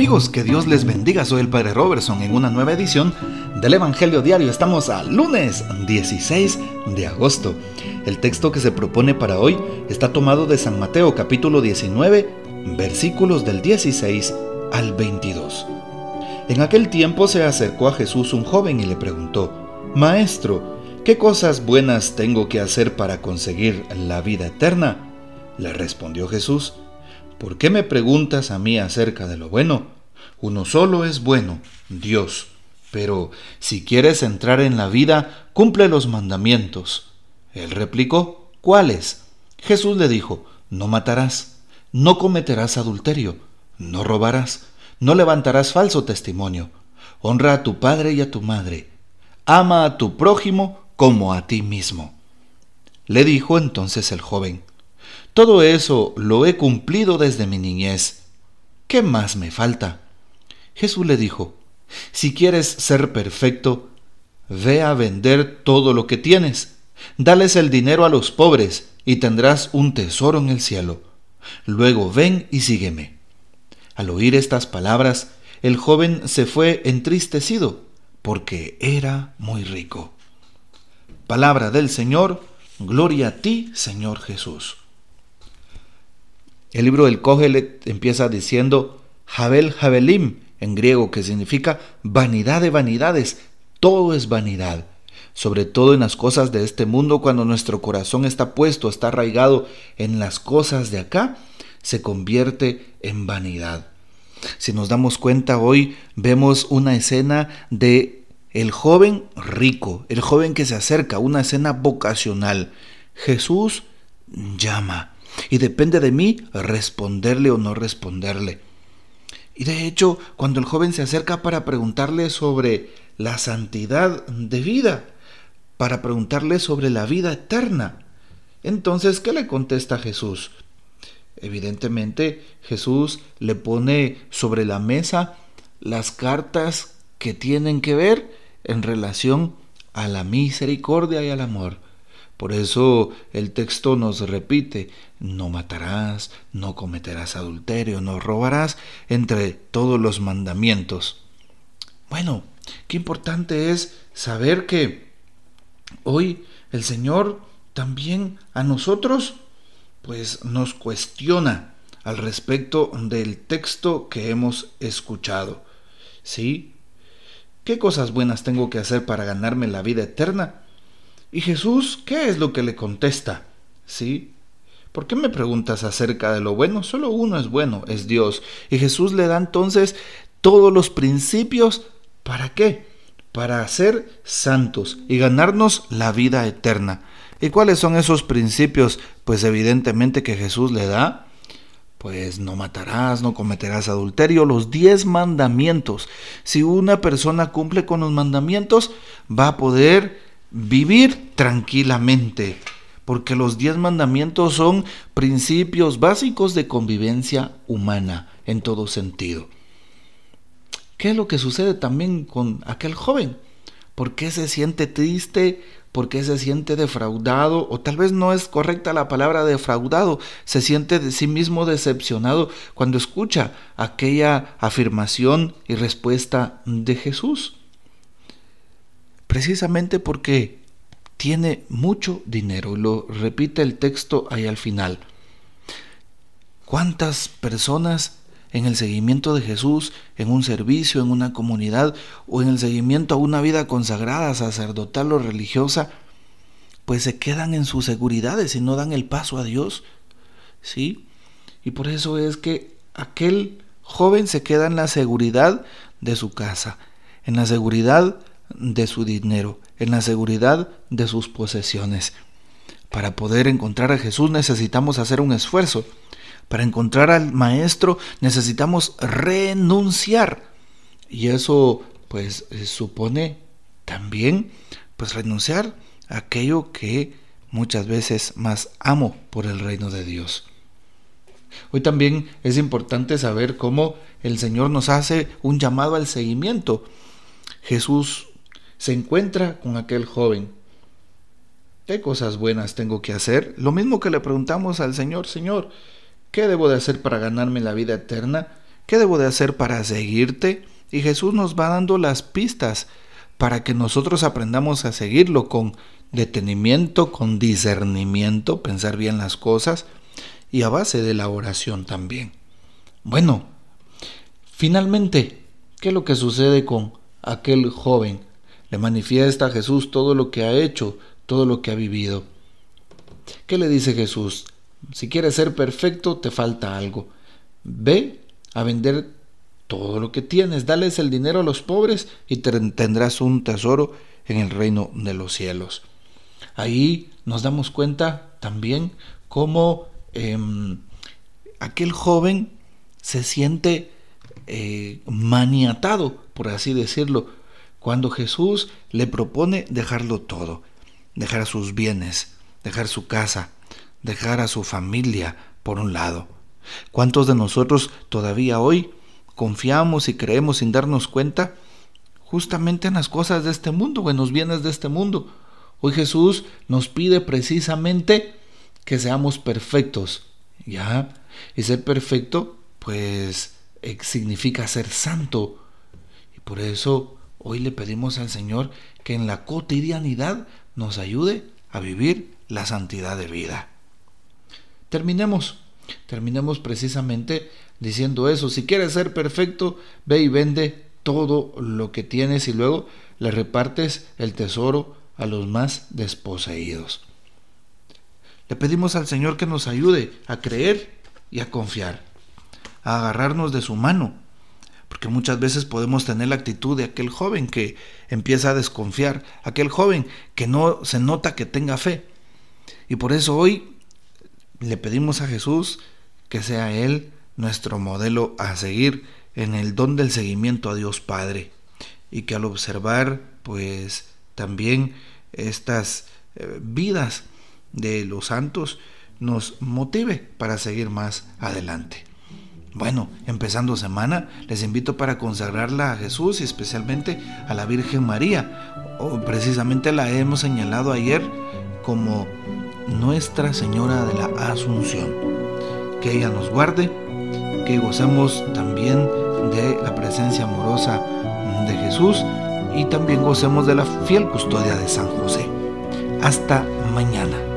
Amigos, que Dios les bendiga. Soy el Padre Robertson en una nueva edición del Evangelio Diario. Estamos a lunes 16 de agosto. El texto que se propone para hoy está tomado de San Mateo capítulo 19, versículos del 16 al 22. En aquel tiempo se acercó a Jesús un joven y le preguntó, Maestro, ¿qué cosas buenas tengo que hacer para conseguir la vida eterna? Le respondió Jesús, ¿Por qué me preguntas a mí acerca de lo bueno? Uno solo es bueno, Dios. Pero si quieres entrar en la vida, cumple los mandamientos. Él replicó, ¿cuáles? Jesús le dijo, no matarás, no cometerás adulterio, no robarás, no levantarás falso testimonio, honra a tu padre y a tu madre, ama a tu prójimo como a ti mismo. Le dijo entonces el joven, todo eso lo he cumplido desde mi niñez. ¿Qué más me falta? Jesús le dijo, si quieres ser perfecto, ve a vender todo lo que tienes, dales el dinero a los pobres y tendrás un tesoro en el cielo. Luego ven y sígueme. Al oír estas palabras, el joven se fue entristecido, porque era muy rico. Palabra del Señor, gloria a ti, Señor Jesús. El libro del Kohelet empieza diciendo Jabel Jabelim en griego, que significa vanidad de vanidades. Todo es vanidad, sobre todo en las cosas de este mundo, cuando nuestro corazón está puesto, está arraigado en las cosas de acá, se convierte en vanidad. Si nos damos cuenta hoy, vemos una escena de el joven rico, el joven que se acerca, una escena vocacional. Jesús llama y depende de mí responderle o no responderle. Y de hecho, cuando el joven se acerca para preguntarle sobre la santidad de vida, para preguntarle sobre la vida eterna, entonces, ¿qué le contesta Jesús? Evidentemente, Jesús le pone sobre la mesa las cartas que tienen que ver en relación a la misericordia y al amor. Por eso el texto nos repite, no matarás, no cometerás adulterio, no robarás, entre todos los mandamientos. Bueno, qué importante es saber que hoy el Señor también a nosotros pues nos cuestiona al respecto del texto que hemos escuchado. ¿Sí? ¿Qué cosas buenas tengo que hacer para ganarme la vida eterna? ¿Y Jesús qué es lo que le contesta? ¿Sí? ¿Por qué me preguntas acerca de lo bueno? Solo uno es bueno, es Dios. Y Jesús le da entonces todos los principios. ¿Para qué? Para ser santos y ganarnos la vida eterna. ¿Y cuáles son esos principios? Pues evidentemente que Jesús le da. Pues no matarás, no cometerás adulterio, los diez mandamientos. Si una persona cumple con los mandamientos, va a poder vivir tranquilamente, porque los diez mandamientos son principios básicos de convivencia humana en todo sentido. ¿Qué es lo que sucede también con aquel joven? ¿Por qué se siente triste? ¿Por qué se siente defraudado? O tal vez no es correcta la palabra defraudado. Se siente de sí mismo decepcionado cuando escucha aquella afirmación y respuesta de Jesús precisamente porque tiene mucho dinero. Lo repite el texto ahí al final. ¿Cuántas personas en el seguimiento de Jesús, en un servicio, en una comunidad o en el seguimiento a una vida consagrada, sacerdotal o religiosa, pues se quedan en sus seguridades y no dan el paso a Dios? ¿Sí? Y por eso es que aquel joven se queda en la seguridad de su casa, en la seguridad de su dinero, en la seguridad de sus posesiones. Para poder encontrar a Jesús necesitamos hacer un esfuerzo. Para encontrar al Maestro necesitamos renunciar. Y eso pues eh, supone también pues renunciar a aquello que muchas veces más amo por el reino de Dios. Hoy también es importante saber cómo el Señor nos hace un llamado al seguimiento. Jesús se encuentra con aquel joven. ¿Qué cosas buenas tengo que hacer? Lo mismo que le preguntamos al Señor, Señor, ¿qué debo de hacer para ganarme la vida eterna? ¿Qué debo de hacer para seguirte? Y Jesús nos va dando las pistas para que nosotros aprendamos a seguirlo con detenimiento, con discernimiento, pensar bien las cosas y a base de la oración también. Bueno, finalmente, ¿qué es lo que sucede con aquel joven? Le manifiesta a Jesús todo lo que ha hecho, todo lo que ha vivido. ¿Qué le dice Jesús? Si quieres ser perfecto, te falta algo. Ve a vender todo lo que tienes, dales el dinero a los pobres y tendrás un tesoro en el reino de los cielos. Ahí nos damos cuenta también cómo em, aquel joven se siente eh, maniatado, por así decirlo, cuando Jesús le propone dejarlo todo, dejar sus bienes, dejar su casa, dejar a su familia por un lado. ¿Cuántos de nosotros todavía hoy confiamos y creemos sin darnos cuenta justamente en las cosas de este mundo en los bienes de este mundo? Hoy Jesús nos pide precisamente que seamos perfectos, ¿ya? Y ser perfecto, pues, eh, significa ser santo. Y por eso hoy le pedimos al Señor que en la cotidianidad nos ayude a vivir la santidad de vida. Terminemos, terminemos precisamente diciendo eso. Si quieres ser perfecto, ve y vende todo lo que tienes y luego le repartes el tesoro a los más desposeídos. Le pedimos al Señor que nos ayude a creer y a confiar, a agarrarnos de su mano, porque muchas veces podemos tener la actitud de aquel joven que empieza a desconfiar, aquel joven que no se nota que tenga fe. Y por eso hoy le pedimos a Jesús que sea Él nuestro modelo a seguir en el don del seguimiento a Dios Padre y que al observar pues también estas eh, vidas de los santos nos motive para seguir más adelante. Bueno, empezando semana, les invito para consagrarla a Jesús y especialmente a la Virgen María. Precisamente la hemos señalado ayer como nuestra Señora de la Asunción. Que ella nos guarde, que gocemos también de la presencia amorosa de Jesús y también gocemos de la fiel custodia de San José. Hasta mañana.